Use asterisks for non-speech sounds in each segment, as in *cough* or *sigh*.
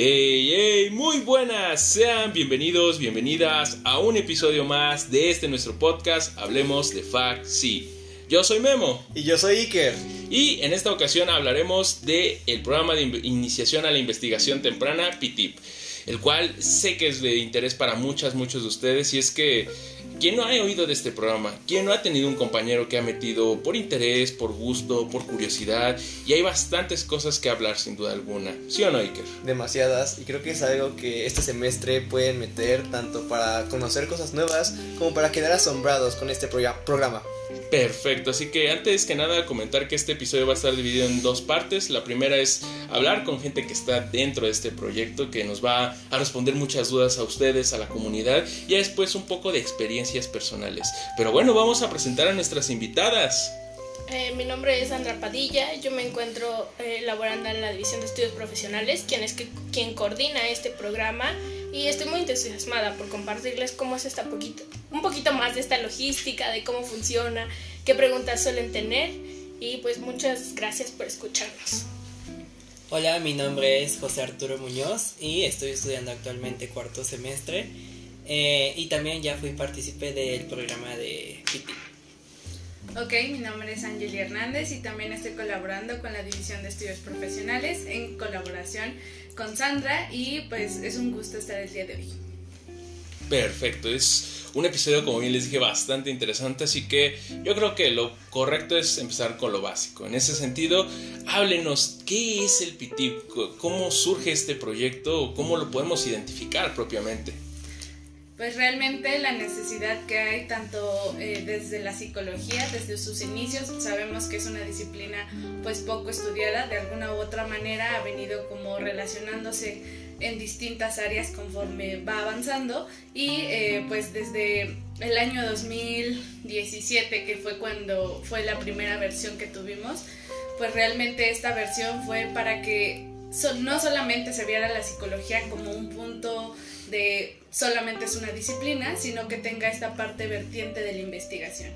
Hey, hey, muy buenas, sean bienvenidos, bienvenidas a un episodio más de este nuestro podcast, Hablemos de Fact Sí. Yo soy Memo. Y yo soy Iker. Y en esta ocasión hablaremos del el programa de iniciación a la investigación temprana, PITIP, el cual sé que es de interés para muchas, muchos de ustedes, y es que ¿Quién no ha oído de este programa? ¿Quién no ha tenido un compañero que ha metido por interés, por gusto, por curiosidad? Y hay bastantes cosas que hablar sin duda alguna. ¿Sí o no, Iker? Demasiadas. Y creo que es algo que este semestre pueden meter tanto para conocer cosas nuevas como para quedar asombrados con este programa. Perfecto, así que antes que nada comentar que este episodio va a estar dividido en dos partes. La primera es hablar con gente que está dentro de este proyecto, que nos va a responder muchas dudas a ustedes, a la comunidad, y después un poco de experiencias personales. Pero bueno, vamos a presentar a nuestras invitadas. Eh, mi nombre es Sandra Padilla, yo me encuentro eh, laborando en la División de Estudios Profesionales, quien es que, quien coordina este programa y estoy muy entusiasmada por compartirles cómo es esta poquito, un poquito más de esta logística, de cómo funciona, qué preguntas suelen tener y pues muchas gracias por escucharnos. Hola, mi nombre es José Arturo Muñoz y estoy estudiando actualmente cuarto semestre eh, y también ya fui partícipe del programa de. Ok, mi nombre es Angeli Hernández y también estoy colaborando con la División de Estudios Profesionales en colaboración con Sandra y pues es un gusto estar el día de hoy. Perfecto, es un episodio como bien les dije bastante interesante, así que yo creo que lo correcto es empezar con lo básico. En ese sentido, háblenos, ¿qué es el PITIP? ¿Cómo surge este proyecto? ¿Cómo lo podemos identificar propiamente? Pues realmente la necesidad que hay tanto eh, desde la psicología, desde sus inicios, sabemos que es una disciplina pues poco estudiada, de alguna u otra manera ha venido como relacionándose en distintas áreas conforme va avanzando y eh, pues desde el año 2017 que fue cuando fue la primera versión que tuvimos, pues realmente esta versión fue para que no solamente se viera la psicología como un punto de solamente es una disciplina, sino que tenga esta parte vertiente de la investigación.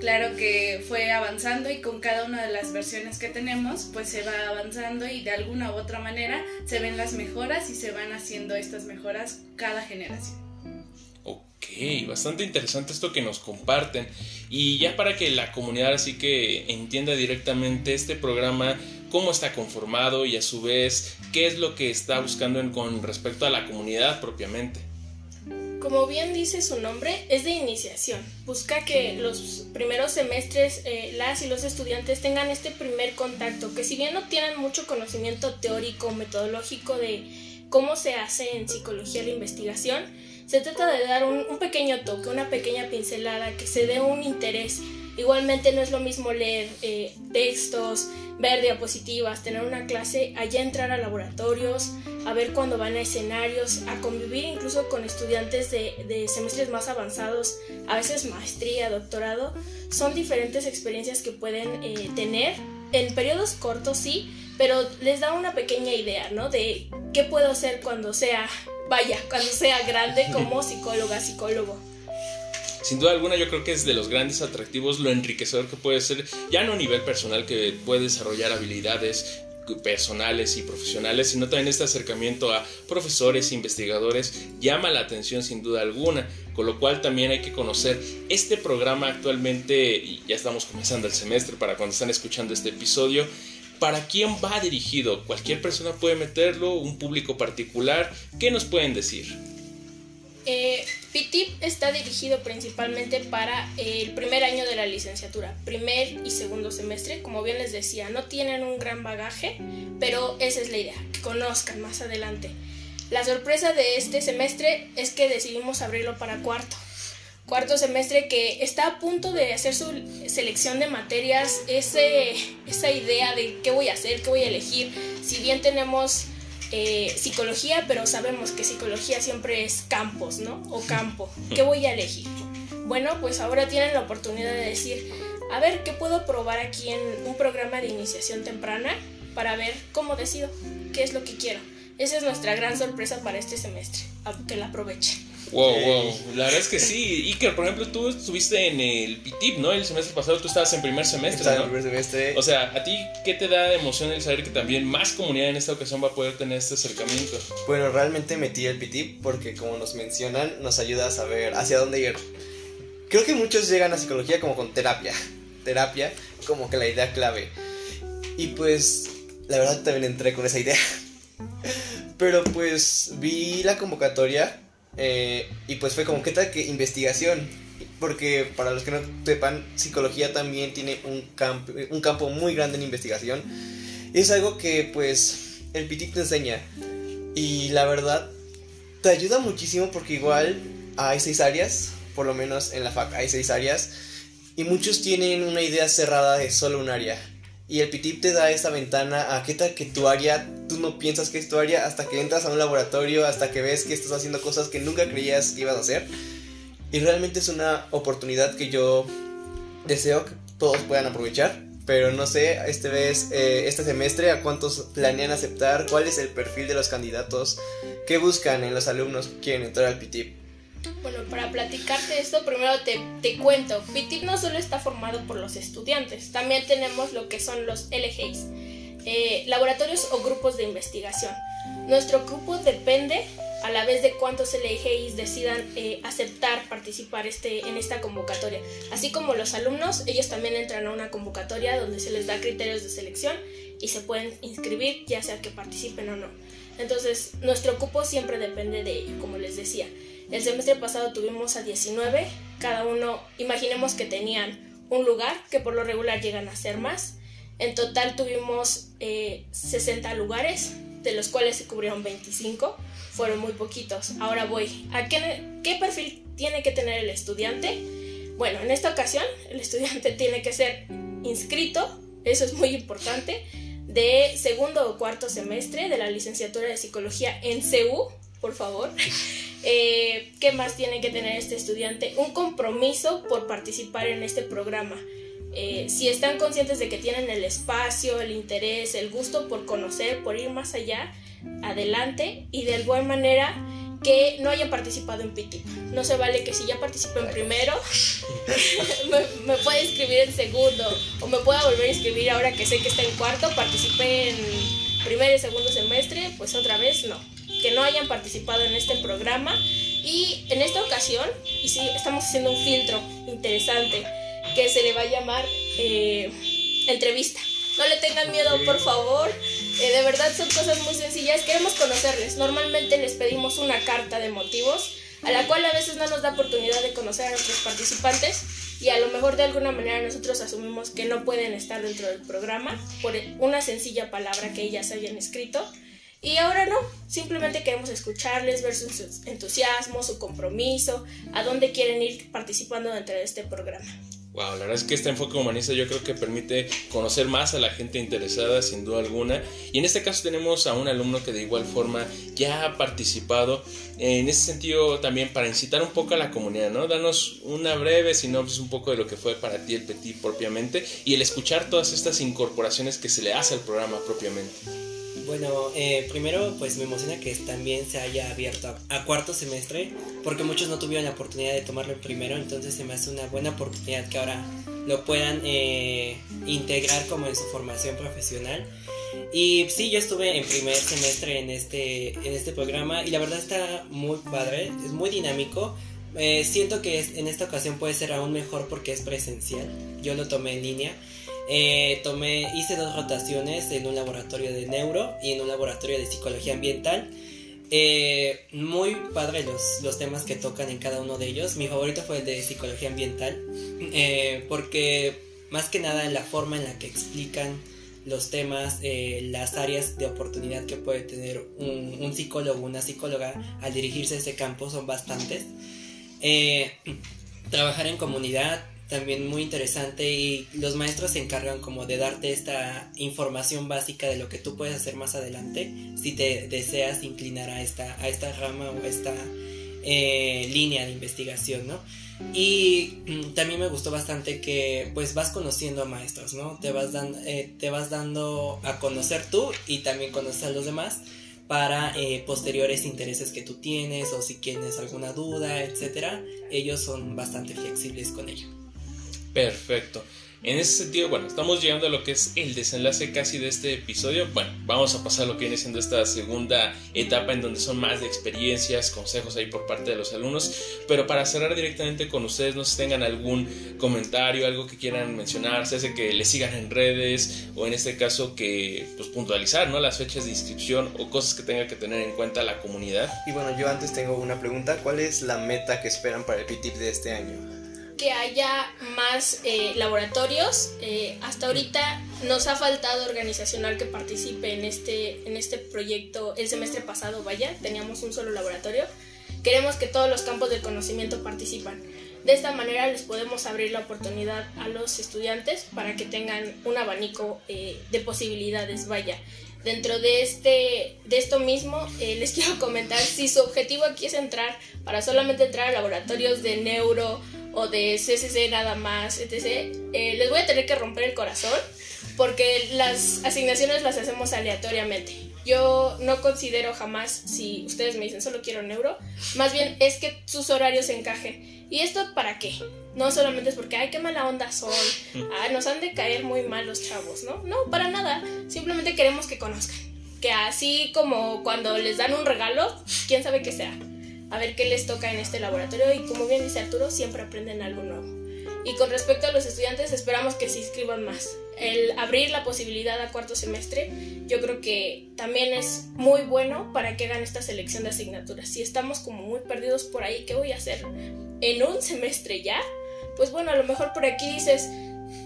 Claro que fue avanzando y con cada una de las versiones que tenemos, pues se va avanzando y de alguna u otra manera se ven las mejoras y se van haciendo estas mejoras cada generación. Ok, bastante interesante esto que nos comparten. Y ya para que la comunidad así que entienda directamente este programa, cómo está conformado y a su vez qué es lo que está buscando con respecto a la comunidad propiamente. Como bien dice su nombre, es de iniciación. Busca que los primeros semestres eh, las y los estudiantes tengan este primer contacto, que si bien no tienen mucho conocimiento teórico, metodológico de cómo se hace en psicología la investigación, se trata de dar un, un pequeño toque, una pequeña pincelada, que se dé un interés Igualmente no es lo mismo leer eh, textos, ver diapositivas, tener una clase, allá entrar a laboratorios, a ver cuando van a escenarios, a convivir incluso con estudiantes de, semestres más avanzados, a veces maestría, doctorado. Son diferentes experiencias que pueden eh, tener en periodos cortos, sí, pero les da una pequeña idea, ¿no? De qué puedo hacer cuando sea, vaya, cuando sea grande como psicóloga, psicólogo sin duda alguna yo creo que es de los grandes atractivos lo enriquecedor que puede ser, ya no a nivel personal que puede desarrollar habilidades personales y profesionales, sino también este acercamiento a profesores investigadores llama la atención sin duda alguna, con lo cual también hay que conocer este programa actualmente, y ya estamos comenzando el semestre para cuando están escuchando este episodio, ¿para quién va dirigido? ¿Cualquier persona puede meterlo? ¿Un público particular? ¿Qué nos pueden decir? Eh, PITIP está dirigido principalmente para el primer año de la licenciatura, primer y segundo semestre. Como bien les decía, no tienen un gran bagaje, pero esa es la idea, que conozcan más adelante. La sorpresa de este semestre es que decidimos abrirlo para cuarto. Cuarto semestre que está a punto de hacer su selección de materias, ese, esa idea de qué voy a hacer, qué voy a elegir. Si bien tenemos eh, psicología, pero sabemos que psicología siempre es campos, ¿no? O campo. ¿Qué voy a elegir? Bueno, pues ahora tienen la oportunidad de decir, a ver, ¿qué puedo probar aquí en un programa de iniciación temprana para ver cómo decido, qué es lo que quiero? Esa es nuestra gran sorpresa para este semestre, que la aprovechen. Wow, wow. La verdad es que sí. Iker, por ejemplo, tú estuviste en el PITIP, ¿no? El semestre pasado tú estabas en primer semestre, Estaba en ¿no? primer semestre. O sea, ¿a ti qué te da de emoción el saber que también más comunidad en esta ocasión va a poder tener este acercamiento? Bueno, realmente metí el PT porque como nos mencionan, nos ayuda a saber hacia dónde ir. Creo que muchos llegan a psicología como con terapia. *laughs* Terapia como que la idea clave. Y pues, la verdad también entré con esa idea. *laughs* Pero pues vi la convocatoria eh, y pues fue como, ¿qué tal que investigación? Porque para los que no sepan, psicología también tiene un campo, un campo muy grande en investigación. Es algo que pues el PT te enseña. Y la verdad, te ayuda muchísimo porque igual hay seis áreas, por lo menos en la FAC hay seis áreas, y muchos tienen una idea cerrada de solo un área. Y el PTIP te da esta ventana a qué tal que tu área, tú no piensas que es tu área hasta que entras a un laboratorio, hasta que ves que estás haciendo cosas que nunca creías que ibas a hacer. Y realmente es una oportunidad que yo deseo que todos puedan aprovechar. Pero no sé, este vez, eh, este semestre, a cuántos planean aceptar, cuál es el perfil de los candidatos, qué buscan en los alumnos que quieren entrar al PTIP. Bueno, para platicarte esto, primero te, te cuento. PITIP no solo está formado por los estudiantes, también tenemos lo que son los LGIs, eh, laboratorios o grupos de investigación. Nuestro grupo depende a la vez de cuántos LGIs decidan eh, aceptar participar este, en esta convocatoria. Así como los alumnos, ellos también entran a una convocatoria donde se les da criterios de selección y se pueden inscribir ya sea que participen o no. Entonces, nuestro cupo siempre depende de ello, como les decía. El semestre pasado tuvimos a 19, cada uno, imaginemos que tenían un lugar, que por lo regular llegan a ser más. En total tuvimos eh, 60 lugares, de los cuales se cubrieron 25, fueron muy poquitos. Ahora voy, ¿a qué, perfil tiene que tener el estudiante? Bueno, en esta ocasión el estudiante *laughs* tiene que ser inscrito, eso es muy importante, de segundo o cuarto semestre de la licenciatura de psicología en CEU, por favor. *laughs* Eh, ¿Qué más tiene que tener este estudiante? Un compromiso por participar en este programa. Eh, si están conscientes de que tienen el espacio, el interés, el gusto por conocer, por ir más allá, adelante y de igual manera que no hayan participado en PITIP. No se vale que si ya participé en primero, *laughs* me, me pueda inscribir en segundo o me pueda volver a inscribir ahora que sé que está en cuarto, participé en primer y segundo semestre, pues otra vez no. Que no hayan participado en este programa y en esta ocasión, y sí, estamos haciendo un filtro interesante que se le va a llamar eh, entrevista. No le tengan miedo, por favor. Eh, de verdad son cosas muy sencillas. Queremos conocerles. Normalmente les pedimos una carta de motivos, a la cual a veces no nos da oportunidad de conocer a nuestros participantes y a lo mejor de alguna manera nosotros asumimos que no pueden estar dentro del programa por una sencilla palabra que ellas hayan escrito. Y ahora no, simplemente queremos escucharles, ver su entusiasmo, su compromiso, a dónde quieren ir participando dentro de este programa. Wow, la verdad es que este enfoque humanista yo creo que permite conocer más a la gente interesada sin duda alguna. Y en este caso tenemos a un alumno que de igual forma ya ha participado. En ese sentido también para incitar un poco a la comunidad, ¿no? Danos una breve sinopsis un poco de lo que fue para ti el Petit propiamente y el escuchar todas estas incorporaciones que se le hace al programa propiamente. Bueno, eh, primero pues me emociona que también se haya abierto a, cuarto semestre, porque muchos no tuvieron la oportunidad de tomarlo primero, entonces se me hace una buena oportunidad que ahora lo puedan eh, integrar como en su formación profesional. Y sí, yo estuve en primer semestre en este, en este programa y la verdad está muy padre, es muy dinámico. Eh, siento que es, en esta ocasión puede ser aún mejor porque es presencial. Yo lo tomé en línea. Eh, tomé, hice dos rotaciones en un laboratorio de neuro y en un laboratorio de psicología ambiental. Eh, muy padre los, los, temas que tocan en cada uno de ellos. Mi favorito fue el de psicología ambiental, eh, porque más que nada la forma en la que explican los temas, eh, las áreas de oportunidad que puede tener un, un psicólogo, una psicóloga al dirigirse a ese campo son bastantes. trabajar en comunidad, también muy interesante y los maestros se encargan como de darte esta información básica de lo que tú puedes hacer más adelante si te deseas inclinar a esta, a esta rama o a esta eh, línea de investigación, ¿no? Y mm, también me gustó bastante que pues vas conociendo a maestros, ¿no? Te vas, dan, eh, te vas dando a conocer tú y también conocer a los demás para eh, posteriores intereses que tú tienes o si tienes alguna duda, etcétera, ellos son bastante flexibles con ello. Perfecto. En ese sentido, bueno, estamos llegando a lo que es el desenlace casi de este episodio. Bueno, vamos a pasar a lo que viene siendo esta segunda etapa en donde son más de experiencias, consejos ahí por parte de los alumnos. Pero para cerrar directamente con ustedes, no sé si tengan algún comentario, algo que quieran mencionar, se hace que les sigan en redes o en este caso que pues puntualizar, ¿no? Las fechas de inscripción o cosas que tenga que tener en cuenta la comunidad. Y bueno, yo antes tengo una pregunta. ¿Cuál es la meta que esperan para el PTIP de este año? Que haya más eh, laboratorios. Eh, hasta ahorita nos ha faltado organizacional que participe en este, en este proyecto. El semestre pasado, vaya, teníamos un solo laboratorio. Queremos que todos los campos del conocimiento participan. De esta manera les podemos abrir la oportunidad a los estudiantes para que tengan un abanico eh, de posibilidades, vaya. Dentro de, este, de esto mismo, *laughs* les quiero comentar si su objetivo aquí es entrar para solamente entrar a laboratorios de neuro, o de CCC nada más, etc., eh, les voy a tener que romper el corazón porque las asignaciones las hacemos aleatoriamente. Yo no considero jamás, si ustedes me dicen solo quiero neuro, más bien es que sus horarios encajen. ¿Y esto para qué? No solamente es porque, ay, qué mala onda son, ah, nos han de caer muy mal los chavos, ¿no? No, para nada. Simplemente queremos que conozcan. Que así como cuando les dan un regalo, quién sabe qué sea a ver qué les toca en este laboratorio y como bien dice Arturo, siempre aprenden algo nuevo. Y con respecto a los estudiantes, esperamos que se inscriban más. El abrir la posibilidad a cuarto semestre, yo creo que también es muy bueno para que hagan esta selección de asignaturas. Si estamos como muy perdidos por ahí, ¿qué voy a hacer en un semestre ya? Pues bueno, a lo mejor por aquí dices,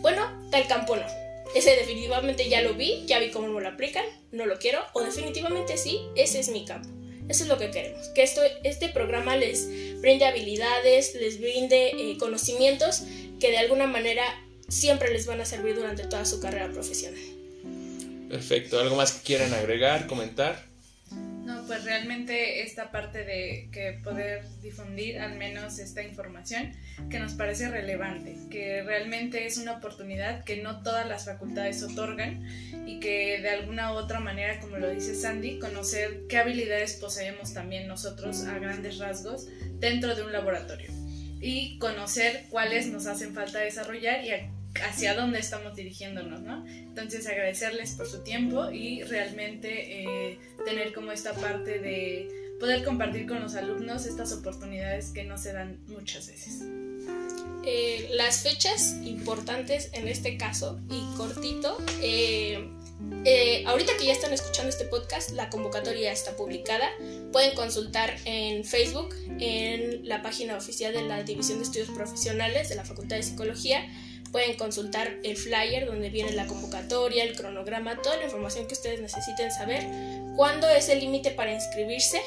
bueno, tal campo no. Ese definitivamente ya lo vi, ya vi cómo me lo aplican, no lo quiero, o definitivamente sí, ese es mi campo. Eso es lo que queremos, que esto, este programa les brinde habilidades, les brinde eh, conocimientos que de alguna manera siempre les van a servir durante toda su carrera profesional. Perfecto, ¿algo más que quieran agregar, comentar? Pues realmente esta parte de que poder difundir al menos esta información que nos parece relevante, que realmente es una oportunidad que no todas las facultades otorgan y que de alguna u otra manera, como lo dice Sandy, conocer qué habilidades poseemos también nosotros a grandes rasgos dentro de un laboratorio y conocer cuáles nos hacen falta desarrollar y hacia dónde estamos dirigiéndonos, ¿no? Entonces agradecerles por su tiempo y realmente eh, tener como esta parte de poder compartir con los alumnos estas oportunidades que no se dan muchas veces. Eh, las fechas importantes en este caso y cortito. Eh, ahorita que ya están escuchando este podcast, la convocatoria está publicada. Pueden consultar en Facebook, en la página oficial de la División de Estudios Profesionales de la Facultad de Psicología Pueden consultar el flyer donde viene la convocatoria, el cronograma, toda la información que ustedes necesiten saber. ¿Cuándo es el límite para inscribirse?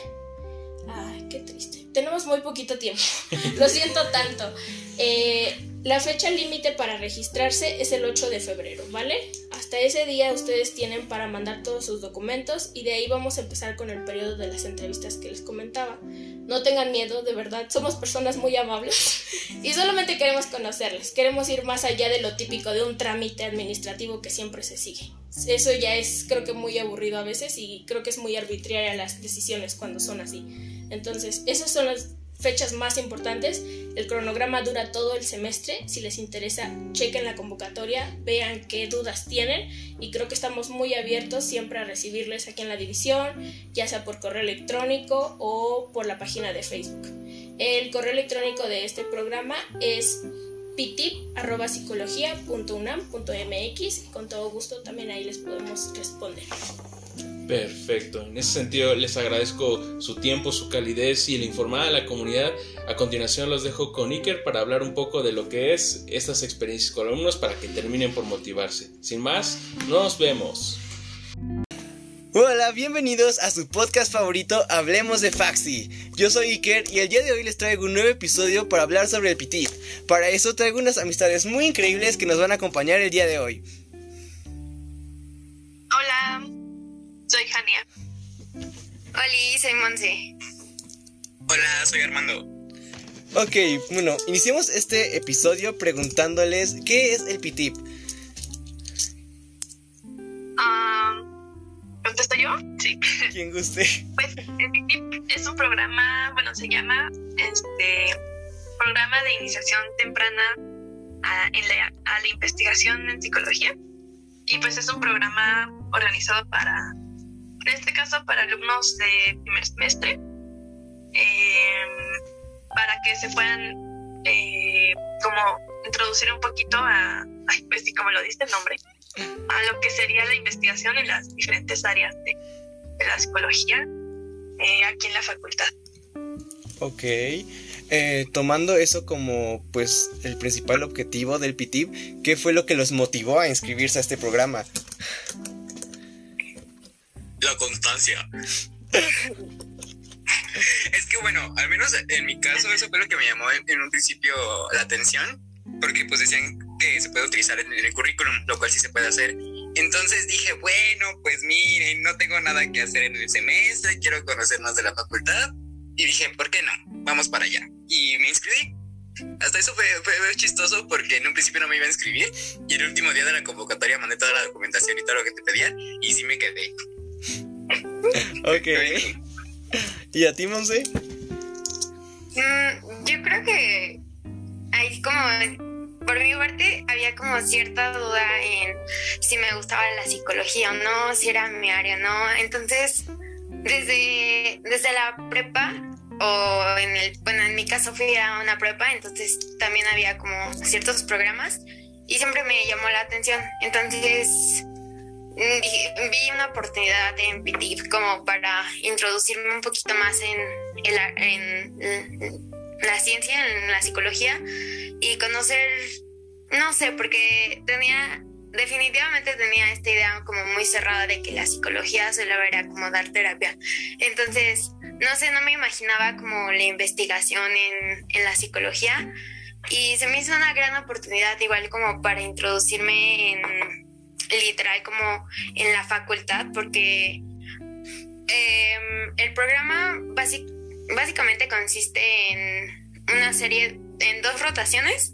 Ay, qué triste. Tenemos muy poquito tiempo. *laughs* Lo siento tanto. Eh, la fecha límite para registrarse es el 8 de febrero, ¿vale? Hasta ese día ustedes tienen para mandar todos sus documentos y de ahí vamos a empezar con el periodo de las entrevistas que les comentaba. No tengan miedo, de verdad, somos personas muy amables *laughs* y solamente queremos conocerles, queremos ir más allá de lo típico de un trámite administrativo que siempre se sigue. Eso ya es creo que muy aburrido a veces y creo que es muy arbitraria las decisiones cuando son así. Entonces, esas son las fechas más importantes. El cronograma dura todo el semestre. Si les interesa, chequen la convocatoria, vean qué dudas tienen y creo que estamos muy abiertos siempre a recibirles aquí en la división, ya sea por correo electrónico o por la página de Facebook. El correo electrónico de este programa es pitip.psicología.unam.mx con todo gusto también ahí les podemos responder. Perfecto. En ese sentido, les agradezco su tiempo, su calidez y el informar a la comunidad. A continuación, los dejo con Iker para hablar un poco de lo que es estas experiencias con alumnos para que terminen por motivarse. Sin más, nos vemos. Hola, bienvenidos a su podcast favorito Hablemos de Faxi. Yo soy Iker y el día de hoy les traigo un nuevo episodio para hablar sobre el PITIP. Para eso traigo unas amistades muy increíbles que nos van a acompañar el día de hoy. Hola, soy Monse. Hola, soy Armando. Ok, bueno, iniciemos este episodio preguntándoles qué es el PITIP. ¿Contesto yo? Sí. *laughs* Quien guste. Pues es un programa, bueno, se llama este Programa de Iniciación Temprana a, en la, a la Investigación en Psicología. Y pues es un programa organizado para, en este caso, para alumnos de primer semestre, em, para que se puedan eh, como introducir un poquito a, ay, pues sí, como lo dice el nombre, a lo que sería la investigación en las diferentes áreas de, la psicología eh, aquí en la facultad. Ok. Eh, tomando eso como pues el principal objetivo del PITIB, ¿qué fue lo que los motivó a inscribirse a este programa? La constancia. es que bueno, al menos en mi caso eso fue lo que me llamó en, un principio la atención, porque pues decían que se puede utilizar en, el currículum, lo cual sí se puede hacer. Entonces dije, bueno, pues miren, no tengo nada que hacer en el semestre, quiero conocer más de la facultad. Y dije, ¿por qué no? Vamos para allá. Y me inscribí. Hasta eso fue, fue, fue chistoso porque en un principio no me iba a inscribir y el último día de la convocatoria mandé toda la documentación y todo lo que te pedían y sí me quedé. Ok. ¿Y a ti, Monse? Mm, yo creo que hay como, por mi parte, había como cierta duda en si me gustaba la psicología o no, si era mi área o no. Entonces, desde, desde la prepa, o en el, bueno, en mi caso fui a una prepa, entonces también había como ciertos programas y siempre me llamó la atención. Entonces, vi una oportunidad en PITIF como para introducirme un poquito más en, en la ciencia, en la psicología y conocer, no sé, porque tenía, definitivamente tenía esta idea como muy cerrada de que la psicología solo era como dar terapia. Entonces, no sé, no me imaginaba como la investigación en, en la psicología y se me hizo una gran oportunidad igual como para introducirme en literal como en la facultad porque em, el programa basi- básicamente consiste en una serie, en dos rotaciones,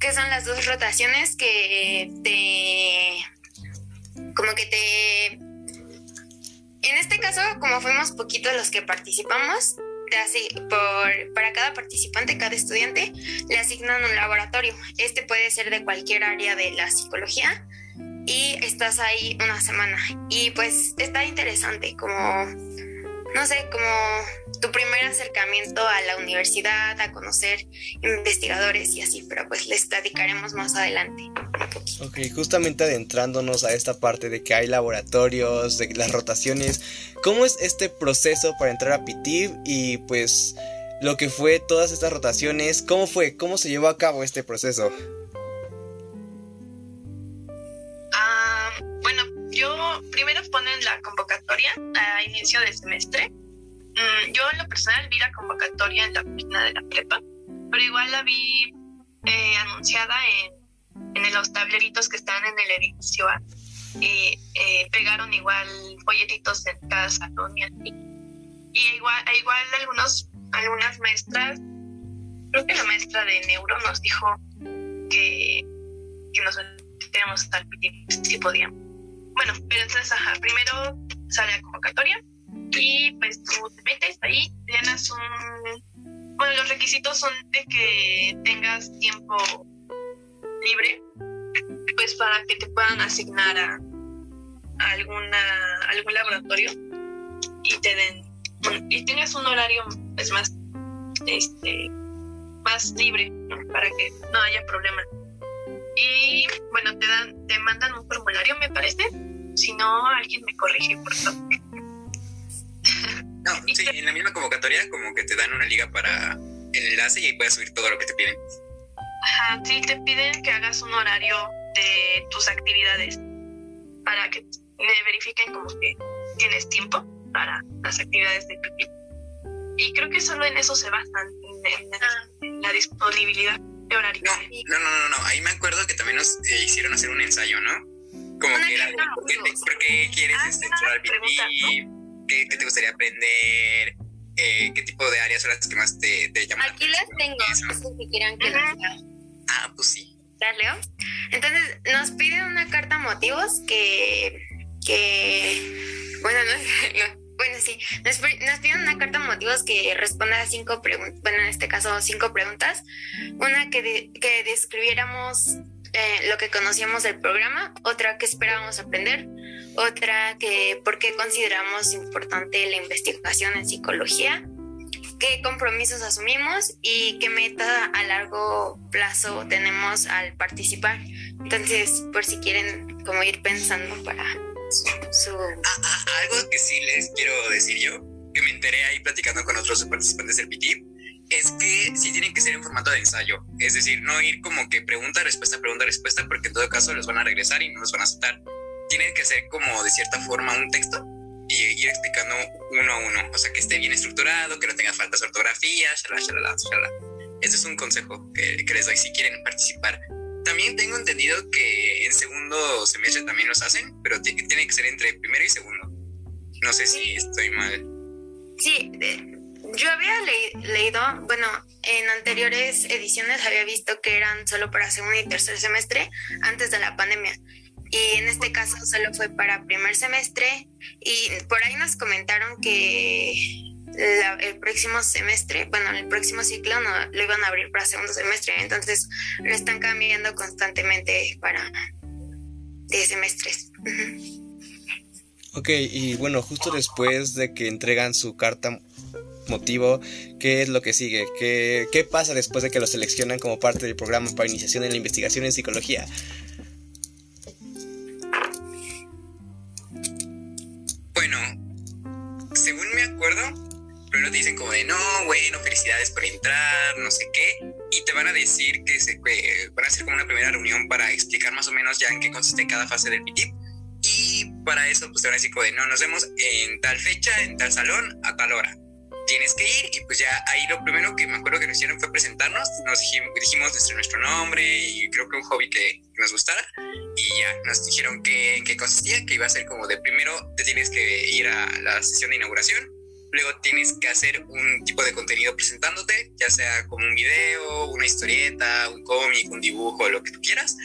que son las dos rotaciones que te, como que te en este caso, como fuimos poquitos los que participamos, te hace- por, para cada participante, cada estudiante, le asignan un laboratorio. Este puede ser de cualquier área de la psicología y estás ahí una semana. Y pues está interesante, como, no sé, como tu primer acercamiento a la universidad, a conocer investigadores y así, pero pues les platicaremos más adelante. Ok, justamente adentrándonos a esta parte de que hay laboratorios, de las rotaciones, ¿cómo es este proceso para entrar a PITIV y pues lo que fue todas estas rotaciones? ¿Cómo fue? ¿Cómo se llevó a cabo este proceso? Yo primero ponen la convocatoria a inicio del semestre. Mm, yo en lo personal vi la convocatoria en la página de la prepa, pero igual la vi eh, anunciada en, en los tableritos que están en el edificio A. Eh, pegaron igual folletitos en cada salón y así. Y igual, igual algunos, algunas maestras, creo que la maestra de neuro nos dijo que, que nos teníamos estar si podíamos. Bueno, pero entonces, ajá, primero sale la convocatoria y pues tú te metes ahí, llenas un... Bueno, los requisitos son de que tengas tiempo libre, pues para que te puedan asignar a, alguna, algún laboratorio y te den, y tengas un horario pues más, este, más libre, ¿no? para que no haya problema. Y bueno, te dan, te mandan un formulario, me parece. Si no, alguien me corrige, por favor. No, sí, en la misma convocatoria como que te dan una liga para el enlace y ahí puedes subir todo lo que te piden. Ajá, sí, te piden que hagas un horario de tus actividades para que me verifiquen como que tienes tiempo para las actividades de pipí. Y creo que solo en eso se basan, en, la, en la disponibilidad de horario. No, no, no, no, no, ahí me acuerdo que también nos eh, hicieron hacer un ensayo, ¿no? Como Una que era, ¿por qué, te- motivos. por qué quieres Ah, este, entrar pipí? ¿Qué, qué te gustaría aprender? Eh, ¿Qué tipo de áreas son las que más te, te llaman la Aquí las tengo, no si quieran que las lea. Ah, pues sí. ¿Las leo? Entonces, nos piden una carta motivos que, que Bueno, no, *laughs* bueno, sí. Nos, nos, piden una carta motivos que responda a cinco preguntas. Bueno, en este caso, cinco preguntas. Una que, que describiéramos eh, lo que conocíamos del programa, otra que esperábamos aprender, otra que por qué consideramos importante la investigación en psicología, qué compromisos asumimos y qué meta a largo plazo tenemos al participar. Entonces, por si quieren como ir pensando para su... Ah, ah, algo que sí les quiero decir yo, que me enteré ahí platicando con otros participantes del PT, es que sí tienen que ser en formato de ensayo. Es decir, no ir como que pregunta, respuesta, pregunta, respuesta, porque en todo caso los van a regresar y no los van a aceptar. Tienen que ser como de cierta forma un texto y ir explicando uno a uno. O sea, que esté bien estructurado, que no tenga faltas de ortografía, shalala, shalala, shalala. Ese es un consejo que, que les doy si quieren participar. También tengo entendido que en segundo semestre también los hacen, pero tiene que ser entre primero y segundo. No sé si estoy mal. Sí, yo había leído, bueno, en anteriores ediciones había visto que eran solo para segundo y tercer semestre antes de la pandemia. Y en este caso solo fue para primer semestre. Y por ahí nos comentaron que el próximo semestre, bueno, el próximo ciclo no, lo iban a abrir para segundo semestre. Entonces lo están cambiando constantemente para 10 semestres. Ok, y bueno, justo después de que entregan su carta motivo, qué es lo que sigue, qué, qué pasa después de que lo seleccionan como parte del programa para iniciación en la investigación en psicología. Bueno, según me acuerdo, primero te dicen como de no, bueno, felicidades por entrar, no sé qué, y te van a decir que se van a hacer como una primera reunión para explicar más o menos ya en qué consiste cada fase del PITIP. Y para eso, pues te van a decir como de no, nos vemos en tal fecha, en tal salón, a tal hora tienes que ir. Y pues ya ahí lo primero que me acuerdo que nos hicieron fue presentarnos, nos dijimos, nuestro, nuestro nombre y creo que un hobby que, nos gustara. Y ya nos dijeron que, en qué consistía, que iba a ser como de primero te tienes que ir a la sesión de inauguración, luego tienes que hacer un tipo de contenido presentándote, ya sea como un video, una historieta, un cómic, un dibujo, lo que tú quieras.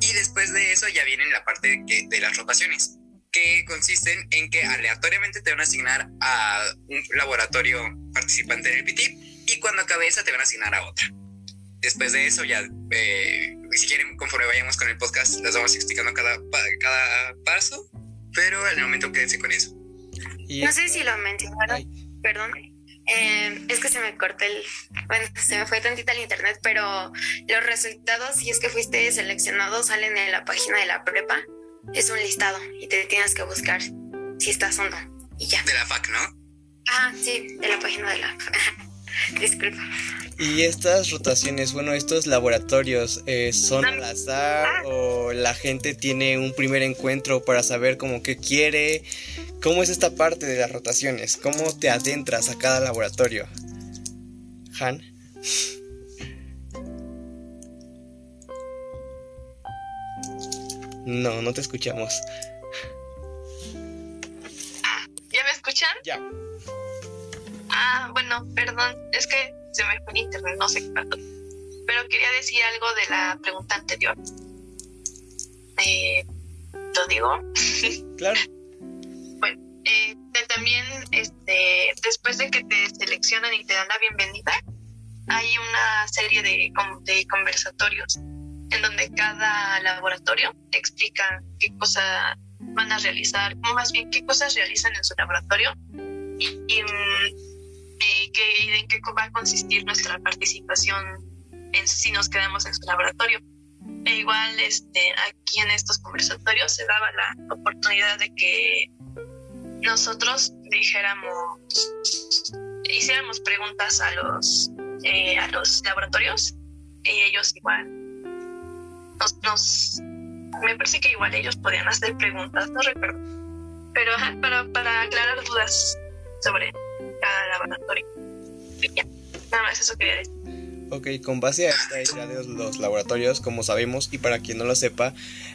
Y después de eso ya viene la parte de las rotaciones que consisten en que aleatoriamente te van a asignar a un laboratorio participante en el PT y cuando acabe esa te van a asignar a otra. Después de eso ya, eh, si quieren, conforme vayamos con el podcast, les vamos explicando cada, cada paso, pero al momento quédense con eso. No sé si lo mencionaron, perdón. Eh, es que se me cortó el. Bueno, se me fue tantita el internet, pero los resultados, si es que fuiste seleccionado, salen en la página de la prepa es un listado y te tienes que buscar si estás o no. Y ya. De la FAC, ¿no? Ah, sí, de la página de la FAC. *laughs* Disculpa. Y estas rotaciones, bueno, estos laboratorios, eh, ¿son al azar ah. o la gente tiene un primer encuentro para saber cómo que quiere? ¿Cómo es esta parte de las rotaciones? ¿Cómo te adentras a cada laboratorio? Han. No, no te escuchamos. Ah, ¿ya me escuchan? Ya. Ah, bueno, perdón, es que se me fue el internet, no sé qué pasó. Pero quería decir algo de la pregunta anterior. Eh, ¿Lo digo? *laughs* Claro. bueno, eh, también, este, después de que te seleccionan y te dan la bienvenida, hay una serie de, de conversatorios en donde cada laboratorio explica qué cosa van a realizar, o más bien qué cosas realizan en su laboratorio y, mm, en qué va a consistir nuestra participación en, si nos quedamos en su laboratorio. E igual este, aquí en estos conversatorios se daba la oportunidad de que nosotros dijéramos, hiciéramos preguntas a los, eh, a los laboratorios y ellos igual nos, me parece que igual ellos podían hacer preguntas, no recuerdo. Pero para, para aclarar dudas sobre cada laboratorio. ya, nada más eso quería decir. Ok, con base a esta idea de los laboratorios, como sabemos, y para quien no lo sepa,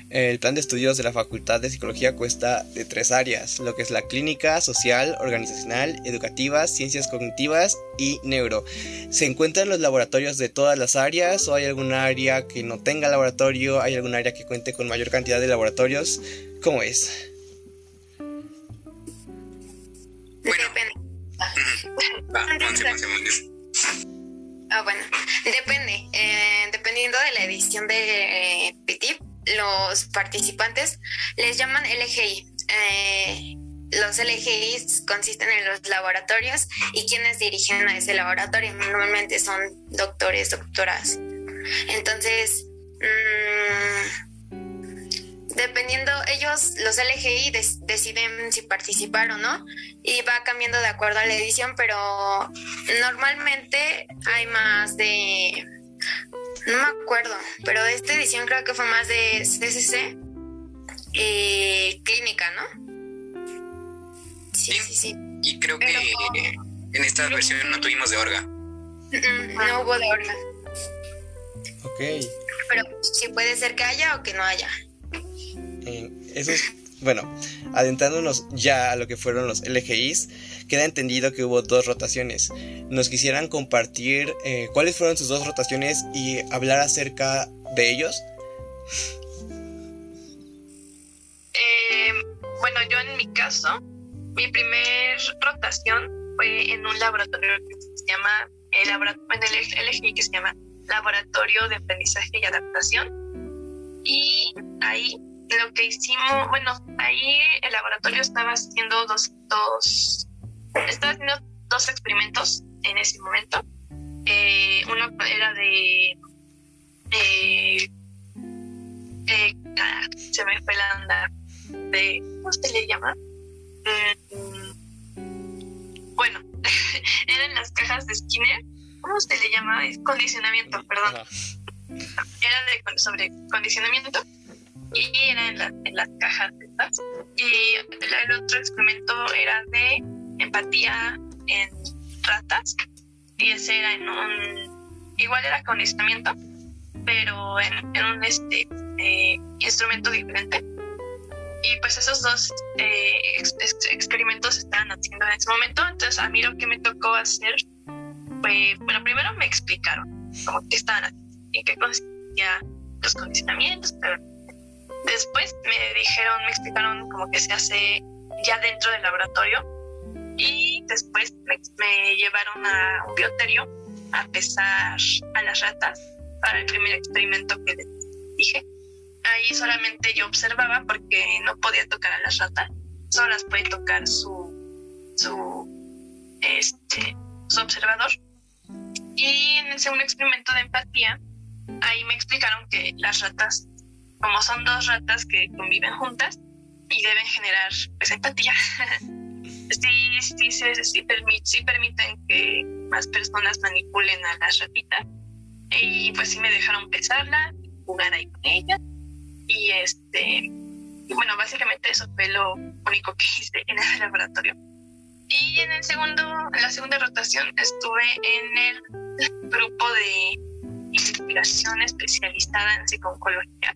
el plan de estudios de la Facultad de Psicología cuesta de tres áreas, lo que es la clínica, social, organizacional, educativa, ciencias cognitivas y neuro. ¿Se encuentran los laboratorios de todas las áreas o hay alguna área que no tenga laboratorio? ¿Hay alguna área que cuente con mayor cantidad de laboratorios? ¿Cómo es? Bueno. Depende. Ah, bueno, depende. Eh, dependiendo de la edición de eh, PITIP, los participantes les llaman LGI. Eh, los LGIs consisten en los laboratorios y quienes dirigen a ese laboratorio normalmente son doctores, doctoras. Entonces, mm, dependiendo, ellos, los LGI, des- deciden si participar o no y va cambiando de acuerdo a la edición, pero normalmente hay más de... No me acuerdo, pero esta edición creo que fue más de CCC y clínica, ¿no? Sí, Sí. sí, sí. Y creo que en esta versión no tuvimos de orga. Mm, No hubo de orden, Ok. pero sí puede ser que haya o que no haya. Eh, eso es, bueno, adentrándonos ya a lo que fueron los LGIs, queda entendido que hubo dos rotaciones. ¿Nos quisieran compartir eh, cuáles fueron sus dos rotaciones y hablar acerca de ellos? Eh, bueno, yo en mi caso, mi primer rotación fue en un laboratorio que se llama, el labora- en el LGI que se llama Laboratorio de Aprendizaje y Adaptación. Y ahí lo que hicimos, bueno, ahí el laboratorio estaba haciendo dos, dos, estaba haciendo dos experimentos en ese momento. Eh, uno era de, eh, eh, ah, se me fue la onda de ¿cómo se le llama? Mm, bueno, *laughs* eran las cajas de Skinner. ¿Cómo se le llama? Es condicionamiento, perdón. Era de sobre condicionamiento y era en, la- en las cajas estas. Y el, otro experimento era de empatía en ratas. Y ese era en un igual era condicionamiento pero en, en un este eh, instrumento diferente. Y pues esos dos eh, ex- ex- experimentos estaban haciendo en ese momento. Entonces a mí lo que me tocó hacer fue bueno primero me explicaron cómo qué estaban haciendo y qué consistía los condicionamientos pero después me dijeron me explicaron como que se hace ya dentro del laboratorio y después me, llevaron a un bioterio a pesar a las ratas para el primer experimento que dije. Ahí solamente yo observaba porque no podía tocar a las ratas, solo las puede tocar su, su, este, su observador. Y en el segundo experimento de empatía, ahí me explicaron que las ratas, como son dos ratas que conviven juntas y deben generar pues, empatía, *laughs* sí, sí, sí, sí, permi- sí permiten que más personas manipulen a las ratitas. Y pues sí me dejaron pesarla, jugar ahí con ella. Y este, bueno, básicamente eso fue lo único que hice en el laboratorio. Y en el segundo, en la segunda rotación estuve en el grupo de investigación especializada en psicología.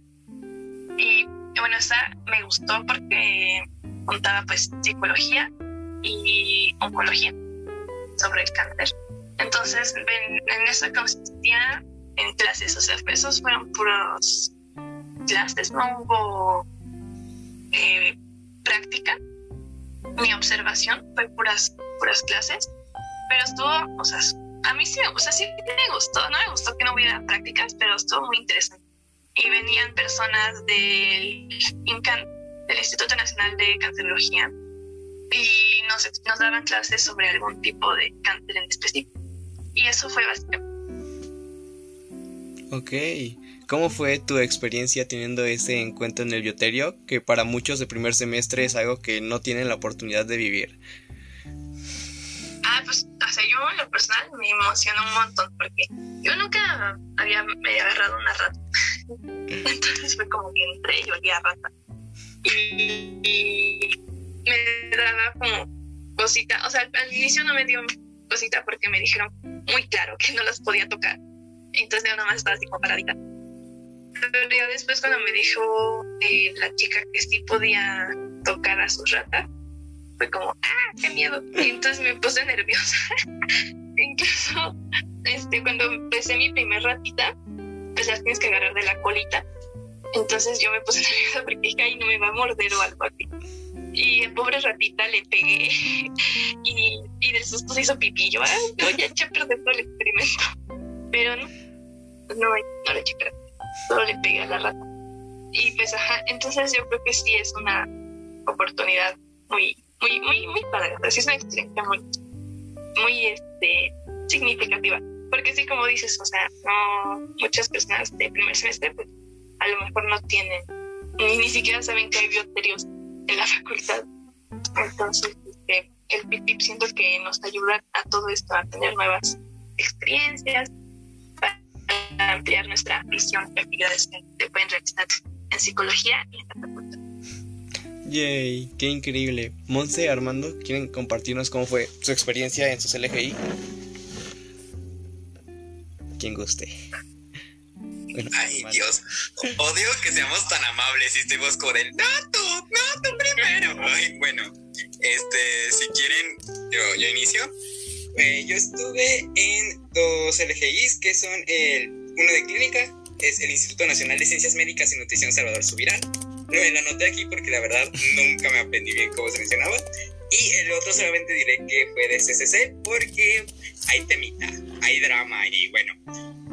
Y bueno, esa me gustó porque contaba pues psicología y oncología sobre el cáncer. Entonces, en, en eso consistía en clases, o sea, esos fueron puros clases, no hubo eh, práctica ni observación, fue puras, puras clases, pero estuvo, o sea, a mí sí o sea, sí me gustó, no me gustó que no hubiera prácticas, pero estuvo muy interesante. Y venían personas del INCAN, del Instituto Nacional de Cancerología, y nos, nos daban clases sobre algún tipo de cáncer en específico. Y eso fue básicamente. Ok. ¿Cómo fue tu experiencia teniendo ese encuentro en el bioterio? Que para muchos de primer semestre es algo que no tienen la oportunidad de vivir. Ah, pues, o sea, yo en lo personal me emocionó un montón porque yo nunca había me agarrado una rata. Entonces fue como que entré y olía rata. Y, me daba como cosita, o sea, al, inicio no me dio cosita porque me dijeron muy claro que no las podía tocar. Entonces yo nada más estaba así como paradita. Pero ya después cuando me dijo eh, la chica que sí podía tocar a su rata, fue como, ah, qué miedo. Y entonces me puse nerviosa. *laughs* Incluso este, cuando empecé mi primer ratita, pues las tienes que agarrar de la colita. Entonces yo me puse *laughs* nerviosa porque dije, ay, no me va a morder o algo así. y el pobre ratita le pegué *laughs* y, del susto se hizo pipí. Yo, ah, no, ya eché a el experimento. Pero no, no, no le eché a solo le pegué a la rata. Y pues, ajá, entonces yo creo que sí es una oportunidad muy, muy, muy, muy padre. Es una experiencia muy, muy, este, significativa. Porque sí, como dices, o sea, no, muchas personas de primer semestre, pues, a lo mejor no tienen, ni, ni siquiera saben que hay bioterios en la facultad. Entonces, este, el PITIP siento que nos ayuda a todo esto, a tener nuevas experiencias, para ampliar nuestra visión de actividades que se pueden realizar en psicología y en la facultad. Yay, qué increíble. Monse, Armando, ¿quieren compartirnos cómo fue su experiencia en sus LGI? Quien guste. Bueno, Ay. Dios. Odio que seamos tan amables y estemos con el no, tú, no, tú primero. *laughs* Ay, bueno, este, si quieren, yo, yo inicio. Eh, yo estuve en dos LGIs que son el uno de clínica, es el Instituto Nacional de Ciencias Médicas y Nutrición Salvador Subirán. Lo, lo anoté aquí porque la verdad nunca me aprendí bien cómo se mencionaba. Y el otro solamente diré que fue de CCC porque hay temita, hay drama y bueno.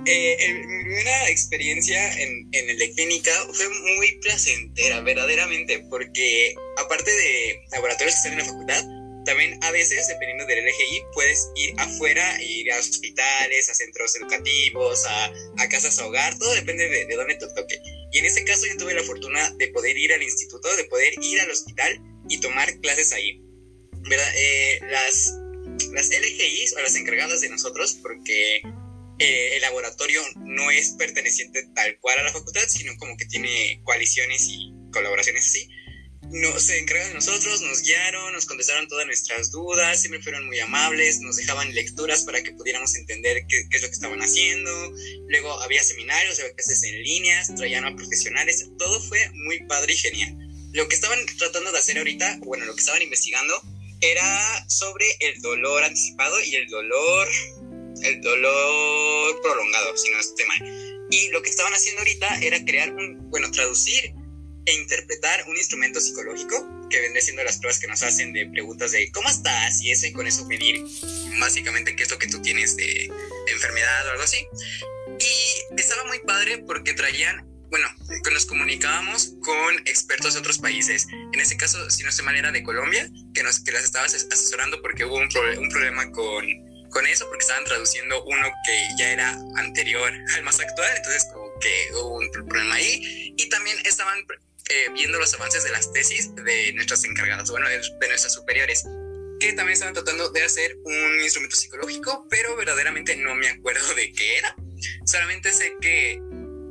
Eh, mi primera experiencia en, en de clínica fue muy placentera, verdaderamente, porque aparte de laboratorios que están en la facultad, también a veces, dependiendo del LGI, puedes ir afuera, ir a hospitales, a centros educativos, a, a casas a hogar, todo depende de, de dónde te toque. Y en este caso yo tuve la fortuna de poder ir al instituto, de poder ir al hospital y tomar clases ahí. ¿Verdad? Eh, las, las LGIs o las encargadas de nosotros, porque eh, el laboratorio no es perteneciente tal cual a la facultad, sino como que tiene coaliciones y colaboraciones así. No, se encargaron de nosotros, nos guiaron, nos contestaron todas nuestras dudas, siempre fueron muy amables, nos dejaban lecturas para que pudiéramos entender qué, qué es lo que estaban haciendo. Luego había seminarios, había clases en líneas, traían a profesionales, todo fue muy padre y genial. Lo que estaban tratando de hacer ahorita, bueno, lo que estaban investigando, era sobre el dolor anticipado y el dolor el dolor prolongado, si no estoy mal. Y lo que estaban haciendo ahorita era crear un, bueno, traducir e interpretar un instrumento psicológico que vendría siendo las pruebas que nos hacen de preguntas de cómo estás y eso y con eso medir básicamente qué es lo que tú tienes de enfermedad o algo así. Y estaba muy padre porque traían, bueno, que nos comunicábamos con expertos de otros países. En este caso, si no estoy mal, era de Colombia, que, nos, que las estaba ases- asesorando porque hubo un, proble- un problema con, con eso, porque estaban traduciendo uno que ya era anterior al más actual, entonces como que hubo un problema ahí. Y también estaban eh, viendo los avances de las tesis de nuestras encargadas, bueno, de, de nuestras superiores, que también estaban tratando de hacer un instrumento psicológico, pero verdaderamente no me acuerdo de qué era. Solamente sé que,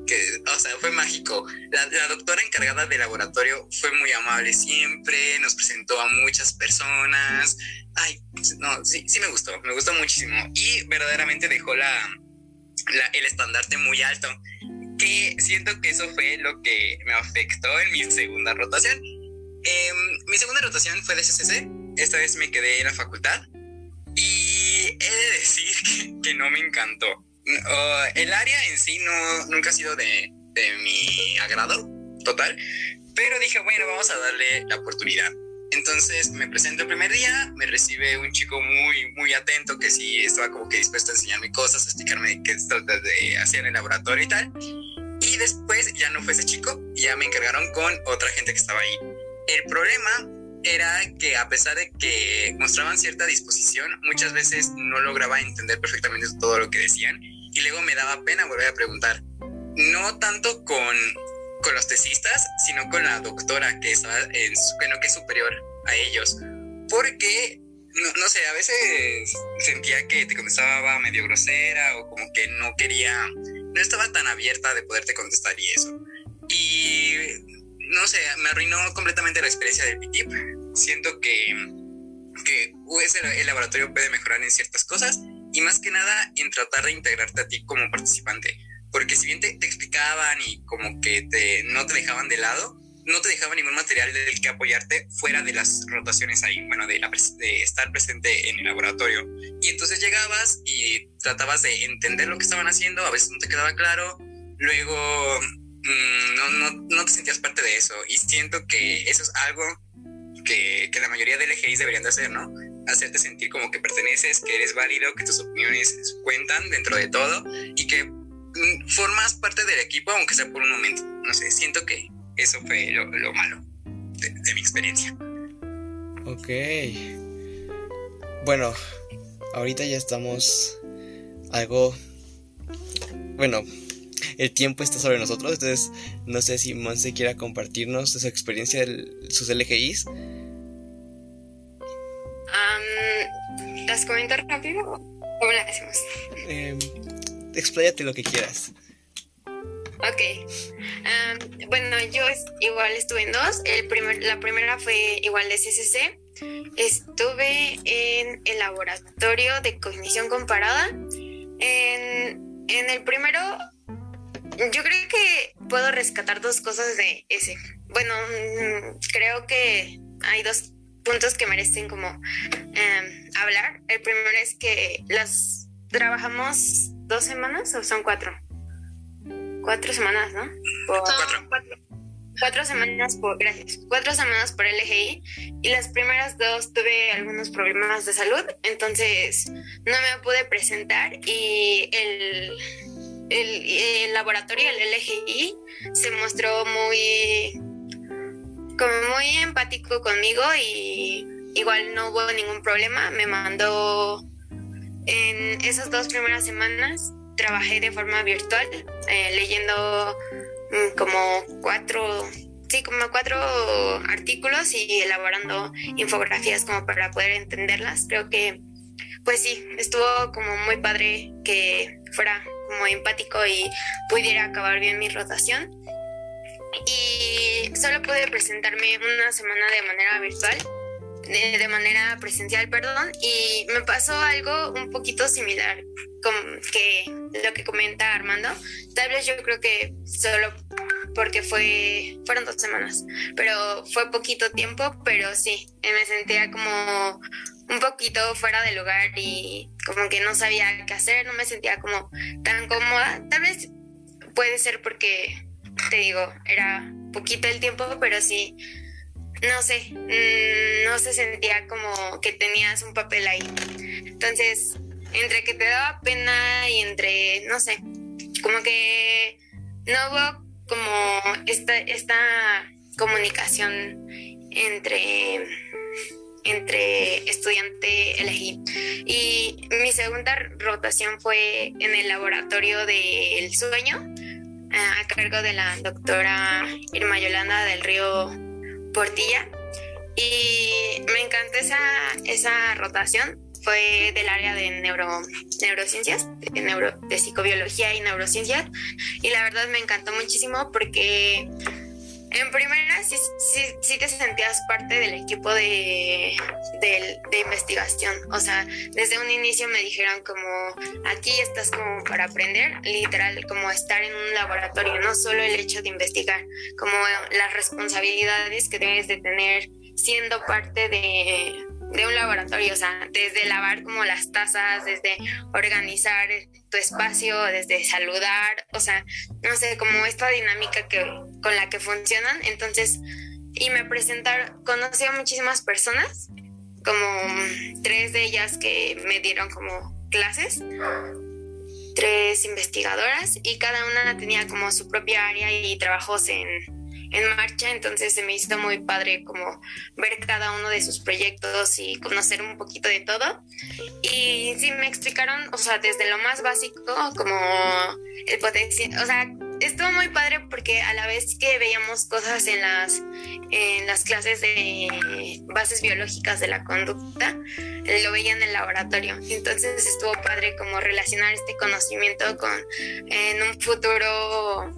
que o sea, fue mágico. La, doctora encargada del laboratorio fue muy amable siempre, nos presentó a muchas personas. Ay, no, sí, sí me gustó, me gustó muchísimo. Y verdaderamente dejó la, el estandarte muy alto. Que siento que eso fue lo que me afectó en mi segunda rotación. Em, mi segunda rotación fue de CCC. Esta vez me quedé en la facultad. Y he de decir *laughs* que no me encantó. Uh, el área en sí no, nunca ha sido de, de mi agrado total. Pero dije, bueno, vamos a darle la oportunidad. Entonces me presento el primer día, me recibe un chico muy, muy atento que sí estaba como que dispuesto a enseñarme cosas, a explicarme qué se trata de hacer en el laboratorio y tal. Y después ya no fue ese chico, ya me encargaron con otra gente que estaba ahí. El problema era que a pesar de que mostraban cierta disposición, muchas veces no lograba entender perfectamente todo lo que decían y luego me daba pena volver a preguntar. No tanto con, con los tesistas, sino con la doctora que estaba en, bueno, que es superior a ellos. Porque, no, no sé, a veces sentía que te contestaba medio grosera o como que no quería, no estaba tan abierta de poderte contestar y eso. Y no sé, me arruinó completamente la experiencia del PTIP. Siento que, que el laboratorio puede mejorar en ciertas cosas y más que nada en tratar de integrarte a ti como participante. Porque si bien te, te explicaban y como que te, no te dejaban de lado, no te dejaban ningún material del que apoyarte fuera de las rotaciones ahí, bueno, de, la de estar presente en el laboratorio. Y entonces llegabas y tratabas de entender lo que estaban haciendo, a veces no te quedaba claro, luego mm, no, no, no te sentías parte de eso. Y siento que eso es algo que, la mayoría de LGIs deberían de hacer, ¿no? Hacerte sentir como que perteneces, que eres válido, que tus opiniones cuentan dentro de todo y que mm, formas parte del equipo, aunque sea por un momento. No sé, siento que eso fue lo, lo malo de, de mi experiencia. Ok. Bueno, ahorita ya estamos algo... Bueno, el tiempo está sobre nosotros, entonces no sé si Monse quiera compartirnos su experiencia de sus LGIs. ¿Las comento rápido o cómo las hacemos? Eh, expláyate lo que quieras. Ok. Bueno, yo igual estuve en dos. El primer, la primera fue igual de CCC. Estuve en el laboratorio de cognición comparada. En, en el primero, yo creo que puedo rescatar dos cosas de ese. Bueno, mm, creo que hay dos puntos que merecen como em, hablar. El primero es que las trabajamos dos semanas o son cuatro. Cuatro semanas, ¿no? Por- Cuatro. cuatro. Cuatro semanas por, gracias, cuatro semanas por LGI y las primeras dos tuve algunos problemas de salud, entonces no me pude presentar y el, el, laboratorio, el LGI, se mostró muy, como muy empático conmigo y igual no hubo ningún problema, me mandó en esas dos primeras semanas trabajé de forma virtual, eh, leyendo mm, como cuatro, sí, como cuatro artículos y elaborando infografías como para poder entenderlas. Creo que, pues sí, estuvo como muy padre que fuera como empático y pudiera acabar bien mi rotación. Y solo pude presentarme una semana de manera virtual de, de manera presencial, perdón, y me pasó algo un poquito similar con que lo que comenta Armando. Tal vez yo creo que solo porque fue fueron dos semanas, pero fue poquito tiempo, pero sí, me sentía como un poquito fuera de lugar y como que no sabía qué hacer, no me sentía como tan cómoda. Tal vez puede ser porque te digo, era poquito el tiempo, pero sí no sé, mm, no se sentía como que tenías un papel ahí. Entonces, entre que te daba pena y entre, no sé, como que no hubo como esta, esta comunicación entre, entre estudiante elegí. Y mi segunda rotación fue en el laboratorio del sueño, a a cargo de la doctora Irma Yolanda del Río Portilla y me encantó esa, esa rotación. Fue del área de neuro, neurociencias, de, neuro, de psicobiología y neurociencias. Y la verdad me encantó muchísimo porque en primera sí, sí, sí te sentías parte del equipo de, de, investigación. O sea, desde un inicio me dijeron como, aquí estás como para aprender, literal, como estar en un laboratorio, no solo el hecho de investigar, como las responsabilidades que debes de tener siendo parte de, de un laboratorio, o sea, desde lavar como las tazas, desde organizar tu espacio, desde saludar, o sea, no sé, como esta dinámica que, con la que funcionan. Entonces, y me presentaron, conocí a muchísimas personas, como tres de ellas que me dieron como clases, tres investigadoras, y cada una tenía como su propia área y trabajos en, en marcha, entonces se me hizo muy padre como ver cada uno de sus proyectos y conocer un poquito de todo. Y sí, me explicaron, o sea, desde lo más básico, como el potencial, o sea, estuvo muy padre porque a la vez que veíamos cosas en las, en las clases de bases biológicas de la conducta, lo veía en el laboratorio. Entonces estuvo padre como relacionar este conocimiento con en un futuro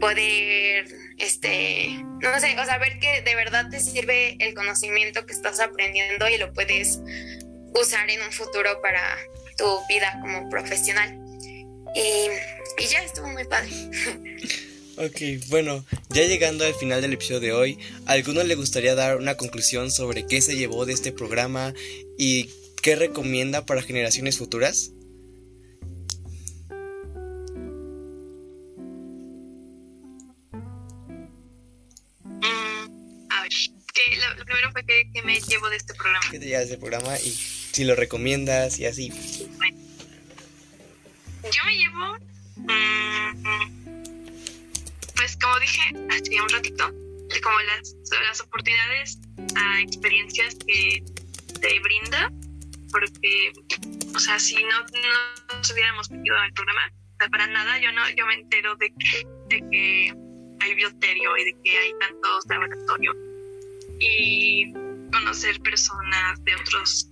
poder este no sé o sea ver que de verdad te sirve el conocimiento que estás aprendiendo y lo puedes usar en un futuro para tu vida como profesional y, y ya estuvo muy padre Ok, bueno, ya llegando al final del episodio de hoy, ¿a alguno le gustaría dar una conclusión sobre qué se llevó de este programa y qué recomienda para generaciones futuras? ¿Qué te llevas del programa y si lo recomiendas y así? Yo me llevo, mm, pues como dije hace un ratito, como las, las oportunidades a experiencias que te brinda, porque, o sea, si no, no nos hubiéramos metido al programa, para nada, yo no, yo me entero de que, de que hay bioterio y de que hay tantos laboratorios y conocer personas de otros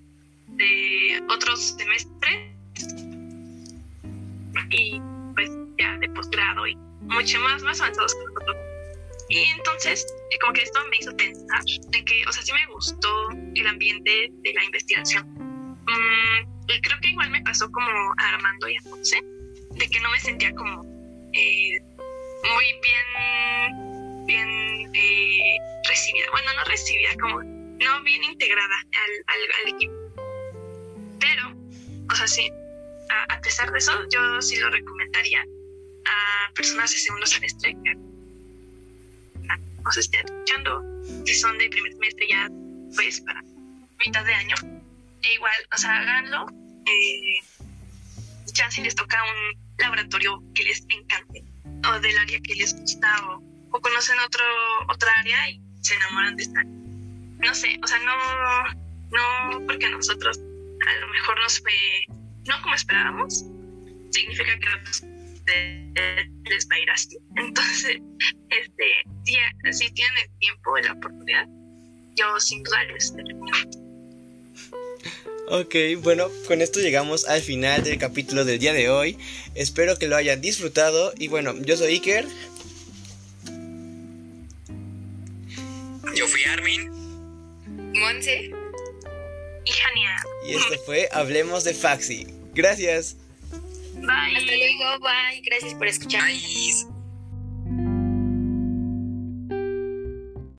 de otros semestres. Y pues ya de posgrado y mucho más más avanzados que nosotros. Y entonces eh, como que esto me hizo pensar de que o sea sí me gustó el ambiente de la investigación. Mm, y creo que igual me pasó como a Armando y a José de que no me sentía como eh, muy bien bien eh, recibida. Bueno no recibida como no bien integrada al, al, equipo pero o sea sí a, pesar de eso yo sí lo recomendaría a personas de segundo semestre que nos estén escuchando si son de primer semestre ya pues para mitad de año e igual o sea háganlo eh, si les toca un laboratorio que les encante o del área que les gusta o, conocen otro otra área y se enamoran de esta. No sé o sea no no porque a nosotros a lo mejor nos fue no como esperábamos significa que otros les va a ir así *laughs* entonces este si, si tienen el tiempo y la oportunidad yo sin duda les recomiendo Ok, bueno, con esto llegamos al final del capítulo del día de hoy. Espero que lo hayan disfrutado. Y bueno, yo soy Iker. Yo fui Armin. Monse. y Jania Y esto fue Hablemos de Faxi. Gracias. bye Hasta luego. Bye. Gracias por escuchar. Bye.